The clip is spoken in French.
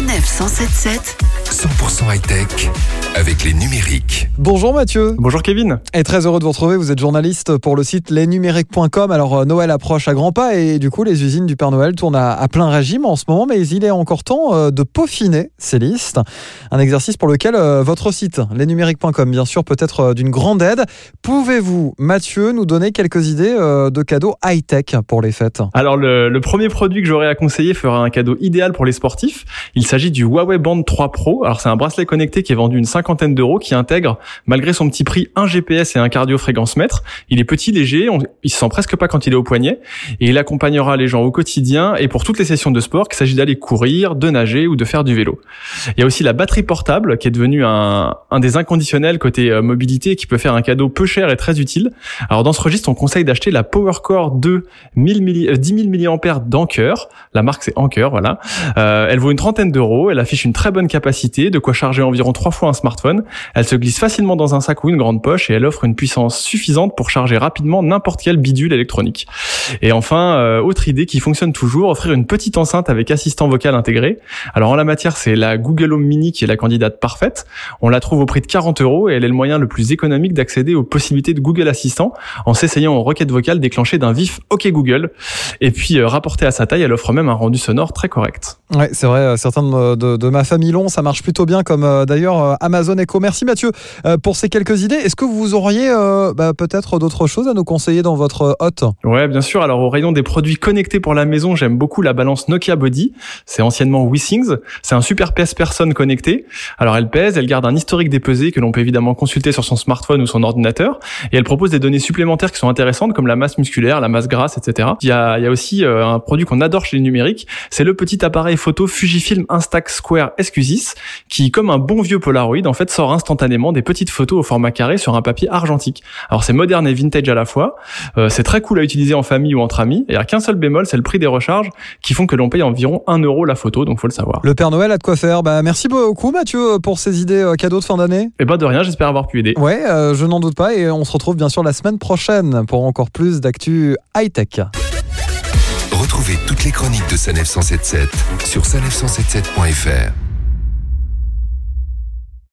Sanef 177 100% high-tech avec les numériques. Bonjour Mathieu. Bonjour Kevin. Et très heureux de vous retrouver. Vous êtes journaliste pour le site lesnumériques.com. Alors euh, Noël approche à grands pas et du coup les usines du Père Noël tournent à, à plein régime en ce moment, mais il est encore temps euh, de peaufiner ces listes. Un exercice pour lequel euh, votre site lesnumériques.com bien sûr peut être d'une grande aide. Pouvez-vous Mathieu nous donner quelques idées de cadeaux high-tech pour les fêtes? Alors le, le premier produit que j'aurais à conseiller fera un cadeau idéal pour les sportifs. Il s'agit du Huawei Band 3 Pro. Alors c'est un bracelet connecté qui est vendu une cinquantaine d'euros qui intègre, malgré son petit prix, un GPS et un cardio-fréquence mètre. Il est petit, léger, il se sent presque pas quand il est au poignet et il accompagnera les gens au quotidien et pour toutes les sessions de sport, qu'il s'agit d'aller courir, de nager ou de faire du vélo. Il y a aussi la batterie portable qui est devenue un, un des inconditionnels côté euh, mobilité qui peut faire un cadeau peu cher et très utile. Alors dans ce registre, on conseille d'acheter la PowerCore 2 1000 milli- euh, 10 000 mAh d'Anker. La marque c'est Anker, voilà. Euh, elle vaut une trentaine d'euros. Elle affiche une très bonne capacité, de quoi charger environ trois fois un smartphone. Elle se glisse facilement dans un sac ou une grande poche et elle offre une puissance suffisante pour charger rapidement n'importe quel bidule électronique. Et enfin, euh, autre idée qui fonctionne toujours, offrir une petite enceinte avec assistant vocal intégré. Alors en la matière, c'est la Google Home Mini qui est la candidate parfaite. On la trouve au prix de 40 euros et elle est le moyen le plus économique d'accéder aux possibilités de Google Assistant en s'essayant aux requêtes vocales déclenchées d'un vif OK Google. Et puis, euh, rapportée à sa taille, elle offre même un rendu sonore très correct. Ouais, c'est vrai, euh, certains de, de- de ma famille l'ont, ça marche plutôt bien, comme euh, d'ailleurs euh, Amazon Echo. Merci Mathieu pour ces quelques idées. Est-ce que vous auriez euh, bah, peut-être d'autres choses à nous conseiller dans votre hôte? Ouais, bien sûr. Alors, au rayon des produits connectés pour la maison, j'aime beaucoup la balance Nokia Body. C'est anciennement WeThings. C'est un super pèse personne connecté. Alors, elle pèse, elle garde un historique des pesées que l'on peut évidemment consulter sur son smartphone ou son ordinateur. Et elle propose des données supplémentaires qui sont intéressantes, comme la masse musculaire, la masse grasse, etc. Il y a, il y a aussi euh, un produit qu'on adore chez les numériques. C'est le petit appareil photo Fujifilm Instax Square SQ6 qui, comme un bon vieux Polaroid, en fait, sort instantanément des petites photos au format carré sur un papier argentique. Alors, c'est moderne et vintage à la fois. Euh, c'est très cool à utiliser en famille ou entre amis. Et il n'y a qu'un seul bémol, c'est le prix des recharges qui font que l'on paye environ 1 euro la photo, donc faut le savoir. Le Père Noël a de quoi faire. Bah, merci beaucoup Mathieu pour ces idées euh, cadeaux de fin d'année. Et ben de rien, j'espère avoir pu aider. Ouais, euh, je n'en doute pas et on se retrouve bien sûr la semaine prochaine pour encore plus d'actu high-tech. Retrouvez toutes les chroniques de Sanef 177 sur sanef177.fr.